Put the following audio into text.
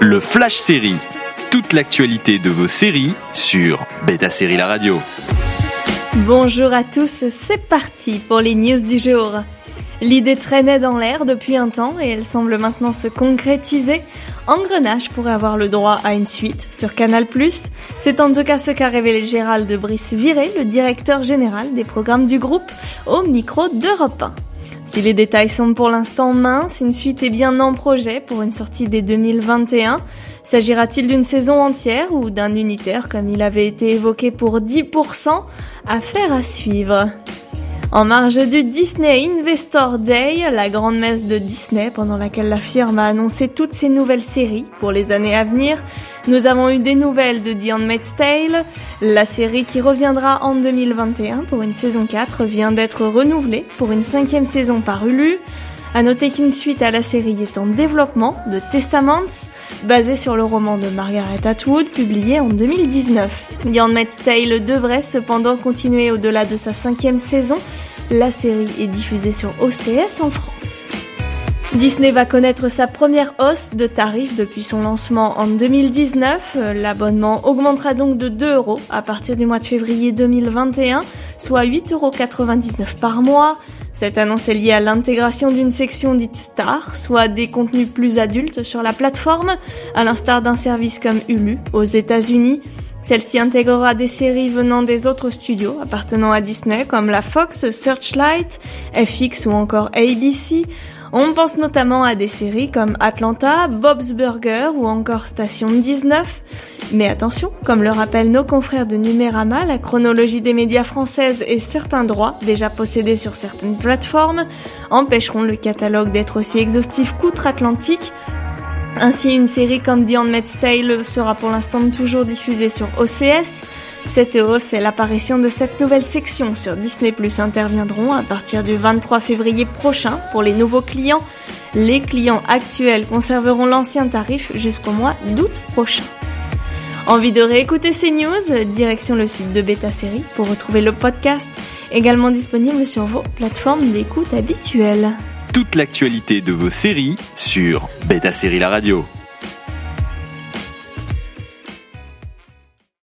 Le Flash Série. Toute l'actualité de vos séries sur Beta Série La Radio. Bonjour à tous, c'est parti pour les news du jour. L'idée traînait dans l'air depuis un temps et elle semble maintenant se concrétiser. Engrenage pourrait avoir le droit à une suite sur Canal+. C'est en tout cas ce qu'a révélé Gérald de Brice-Viré, le directeur général des programmes du groupe, au micro d'Europe 1. Si les détails sont pour l'instant minces, une suite est bien en projet pour une sortie dès 2021. S'agira-t-il d'une saison entière ou d'un unitaire comme il avait été évoqué pour 10% Affaire à suivre? En marge du Disney Investor Day, la grande messe de Disney pendant laquelle la firme a annoncé toutes ses nouvelles séries pour les années à venir, nous avons eu des nouvelles de The Handmaid's Tale. La série qui reviendra en 2021 pour une saison 4 vient d'être renouvelée pour une cinquième saison par Hulu. À noter qu'une suite à la série est en développement de Testaments, basée sur le roman de Margaret Atwood, publié en 2019. The Handmaid's Tale devrait cependant continuer au-delà de sa cinquième saison. La série est diffusée sur OCS en France. Disney va connaître sa première hausse de tarifs depuis son lancement en 2019. L'abonnement augmentera donc de 2 euros à partir du mois de février 2021, soit 8,99 euros par mois. Cette annonce est liée à l'intégration d'une section dite Star, soit des contenus plus adultes sur la plateforme, à l'instar d'un service comme Hulu aux États-Unis. Celle-ci intégrera des séries venant des autres studios appartenant à Disney comme la Fox, Searchlight, FX ou encore ABC. On pense notamment à des séries comme Atlanta, Bob's Burger ou encore Station 19. Mais attention, comme le rappellent nos confrères de Numérama, la chronologie des médias françaises et certains droits déjà possédés sur certaines plateformes empêcheront le catalogue d'être aussi exhaustif qu'outre-Atlantique. Ainsi, une série comme The Handmaid's Tale sera pour l'instant toujours diffusée sur OCS, cette hausse et l'apparition de cette nouvelle section sur Disney Plus interviendront à partir du 23 février prochain pour les nouveaux clients. Les clients actuels conserveront l'ancien tarif jusqu'au mois d'août prochain. Envie de réécouter ces news? Direction le site de Beta Série pour retrouver le podcast, également disponible sur vos plateformes d'écoute habituelles. Toute l'actualité de vos séries sur Beta Série La Radio.